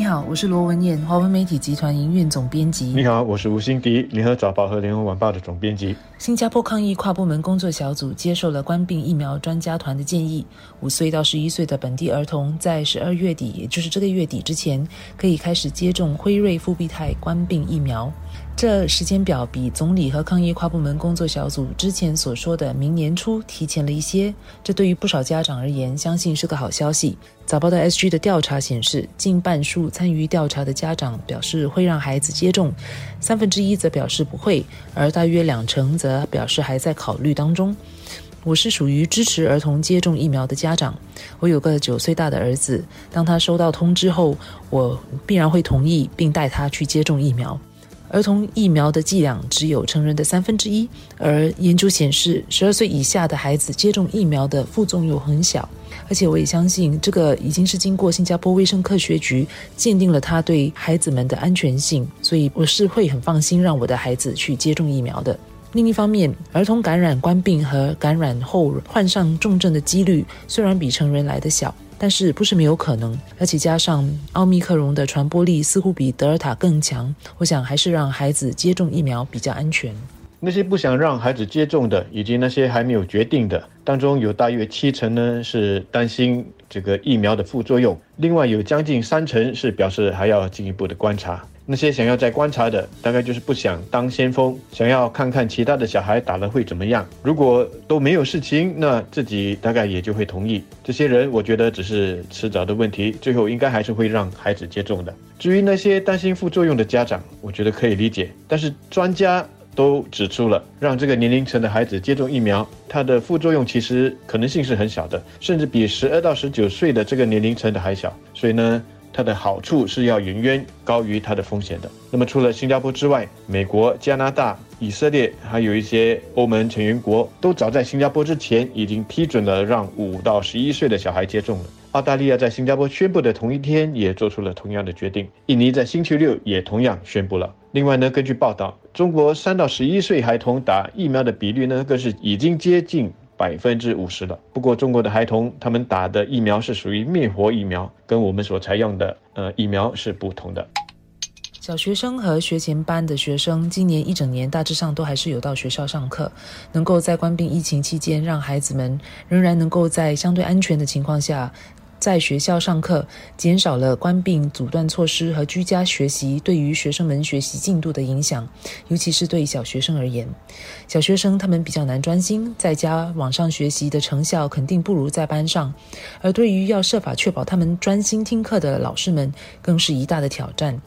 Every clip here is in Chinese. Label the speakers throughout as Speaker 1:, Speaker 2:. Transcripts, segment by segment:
Speaker 1: 你好，我是罗文燕，华文媒体集团营运总编辑。
Speaker 2: 你好，我是吴欣迪，联合早报和联合晚报的总编辑。
Speaker 1: 新加坡抗疫跨部门工作小组接受了冠病疫苗专家团的建议，五岁到十一岁的本地儿童在十二月底，也就是这个月底之前，可以开始接种辉瑞复必泰冠病疫苗。这时间表比总理和抗疫跨部门工作小组之前所说的明年初提前了一些，这对于不少家长而言，相信是个好消息。早报的 SG 的调查显示，近半数参与调查的家长表示会让孩子接种，三分之一则表示不会，而大约两成则表示还在考虑当中。我是属于支持儿童接种疫苗的家长，我有个九岁大的儿子，当他收到通知后，我必然会同意并带他去接种疫苗。儿童疫苗的剂量只有成人的三分之一，而研究显示，十二岁以下的孩子接种疫苗的副作用很小。而且我也相信，这个已经是经过新加坡卫生科学局鉴定了它对孩子们的安全性，所以我是会很放心让我的孩子去接种疫苗的。另一方面，儿童感染冠病和感染后患上重症的几率虽然比成人来的小。但是不是没有可能，而且加上奥密克戎的传播力似乎比德尔塔更强，我想还是让孩子接种疫苗比较安全。
Speaker 2: 那些不想让孩子接种的，以及那些还没有决定的，当中有大约七成呢是担心这个疫苗的副作用，另外有将近三成是表示还要进一步的观察。那些想要再观察的，大概就是不想当先锋，想要看看其他的小孩打了会怎么样。如果都没有事情，那自己大概也就会同意。这些人，我觉得只是迟早的问题，最后应该还是会让孩子接种的。至于那些担心副作用的家长，我觉得可以理解。但是专家都指出了，让这个年龄层的孩子接种疫苗，它的副作用其实可能性是很小的，甚至比十二到十九岁的这个年龄层的还小。所以呢。它的好处是要远远高于它的风险的。那么除了新加坡之外，美国、加拿大、以色列，还有一些欧盟成员国，都早在新加坡之前已经批准了让五到十一岁的小孩接种了。澳大利亚在新加坡宣布的同一天也做出了同样的决定。印尼在星期六也同样宣布了。另外呢，根据报道，中国三到十一岁孩童打疫苗的比率呢，更是已经接近。百分之五十了。不过，中国的孩童他们打的疫苗是属于灭活疫苗，跟我们所采用的呃疫苗是不同的。
Speaker 1: 小学生和学前班的学生今年一整年大致上都还是有到学校上课，能够在关闭疫情期间，让孩子们仍然能够在相对安全的情况下。在学校上课，减少了关闭阻断措施和居家学习对于学生们学习进度的影响，尤其是对小学生而言。小学生他们比较难专心，在家网上学习的成效肯定不如在班上，而对于要设法确保他们专心听课的老师们，更是一大的挑战。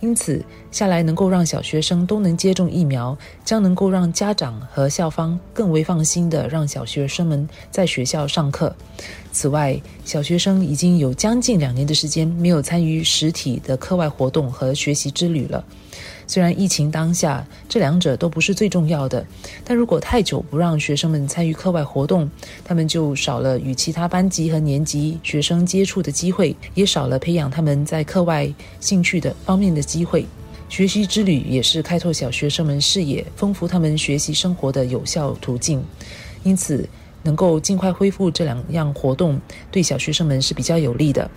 Speaker 1: 因此，下来能够让小学生都能接种疫苗，将能够让家长和校方更为放心的让小学生们在学校上课。此外，小学生已经有将近两年的时间没有参与实体的课外活动和学习之旅了。虽然疫情当下，这两者都不是最重要的，但如果太久不让学生们参与课外活动，他们就少了与其他班级和年级学生接触的机会，也少了培养他们在课外兴趣的方面的机会。学习之旅也是开拓小学生们视野、丰富他们学习生活的有效途径。因此，能够尽快恢复这两样活动，对小学生们是比较有利的。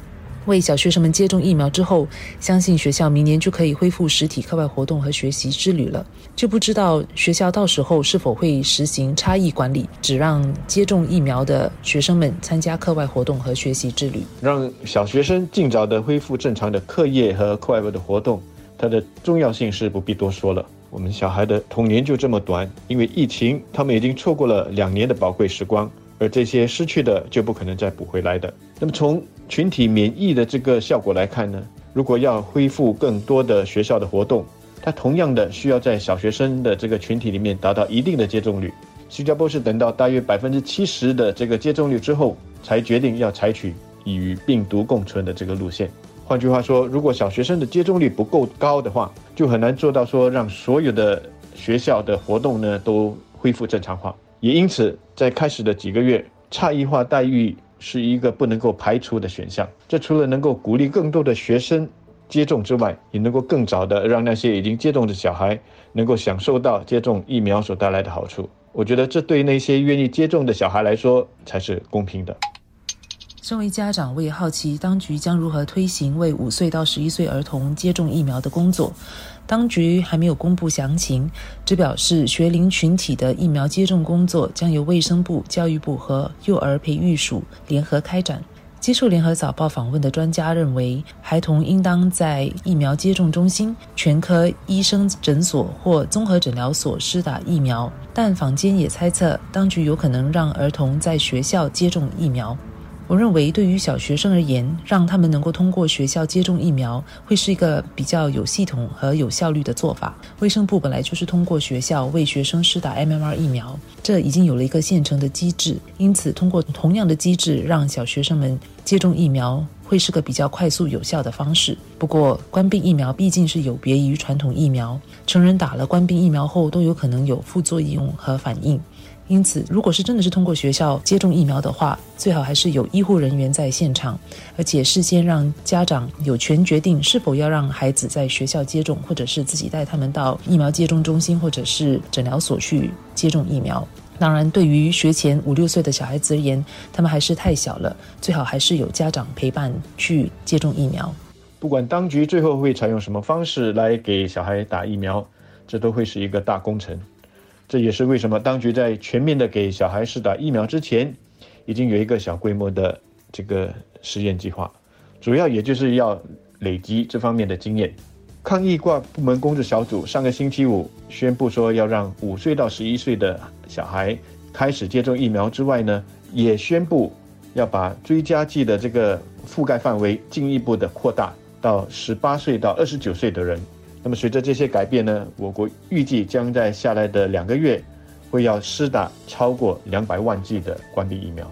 Speaker 1: 为小学生们接种疫苗之后，相信学校明年就可以恢复实体课外活动和学习之旅了。就不知道学校到时候是否会实行差异管理，只让接种疫苗的学生们参加课外活动和学习之旅，
Speaker 2: 让小学生尽早的恢复正常的课业和课外的活动。它的重要性是不必多说了。我们小孩的童年就这么短，因为疫情，他们已经错过了两年的宝贵时光。而这些失去的就不可能再补回来的。那么从群体免疫的这个效果来看呢？如果要恢复更多的学校的活动，它同样的需要在小学生的这个群体里面达到一定的接种率。新加坡是等到大约百分之七十的这个接种率之后，才决定要采取与病毒共存的这个路线。换句话说，如果小学生的接种率不够高的话，就很难做到说让所有的学校的活动呢都恢复正常化。也因此，在开始的几个月，差异化待遇是一个不能够排除的选项。这除了能够鼓励更多的学生接种之外，也能够更早的让那些已经接种的小孩能够享受到接种疫苗所带来的好处。我觉得这对那些愿意接种的小孩来说才是公平的。
Speaker 1: 身为家长，我也好奇当局将如何推行为五岁到十一岁儿童接种疫苗的工作。当局还没有公布详情，只表示学龄群体的疫苗接种工作将由卫生部、教育部和幼儿培育署联合开展。接受联合早报访问的专家认为，孩童应当在疫苗接种中心、全科医生诊所或综合诊疗所施打疫苗，但坊间也猜测，当局有可能让儿童在学校接种疫苗。我认为，对于小学生而言，让他们能够通过学校接种疫苗，会是一个比较有系统和有效率的做法。卫生部本来就是通过学校为学生施打 MMR 疫苗，这已经有了一个现成的机制，因此通过同样的机制让小学生们接种疫苗，会是个比较快速有效的方式。不过，官病疫苗毕竟是有别于传统疫苗，成人打了官病疫苗后都有可能有副作用和反应。因此，如果是真的是通过学校接种疫苗的话，最好还是有医护人员在现场，而且事先让家长有权决定是否要让孩子在学校接种，或者是自己带他们到疫苗接种中心或者是诊疗所去接种疫苗。当然，对于学前五六岁的小孩子而言，他们还是太小了，最好还是有家长陪伴去接种疫苗。
Speaker 2: 不管当局最后会采用什么方式来给小孩打疫苗，这都会是一个大工程。这也是为什么当局在全面的给小孩施打疫苗之前，已经有一个小规模的这个实验计划，主要也就是要累积这方面的经验。抗疫挂部门工作小组上个星期五宣布说，要让五岁到十一岁的小孩开始接种疫苗之外呢，也宣布要把追加剂的这个覆盖范围进一步的扩大到十八岁到二十九岁的人。那么随着这些改变呢，我国预计将在下来的两个月，会要施打超过两百万剂的关闭疫苗，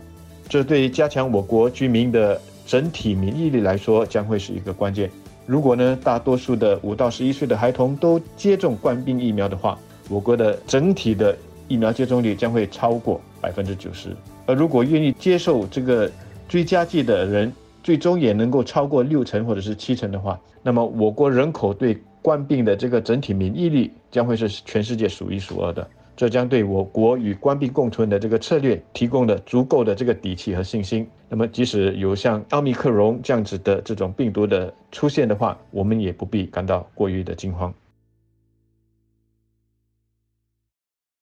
Speaker 2: 这对加强我国居民的整体免疫力来说将会是一个关键。如果呢，大多数的五到十一岁的孩童都接种冠病疫苗的话，我国的整体的疫苗接种率将会超过百分之九十。而如果愿意接受这个追加剂的人，最终也能够超过六成或者是七成的话，那么我国人口对冠病的这个整体免疫力将会是全世界数一数二的，这将对我国与冠病共存的这个策略提供了足够的这个底气和信心。那么，即使有像奥密克戎这样子的这种病毒的出现的话，我们也不必感到过于的惊慌。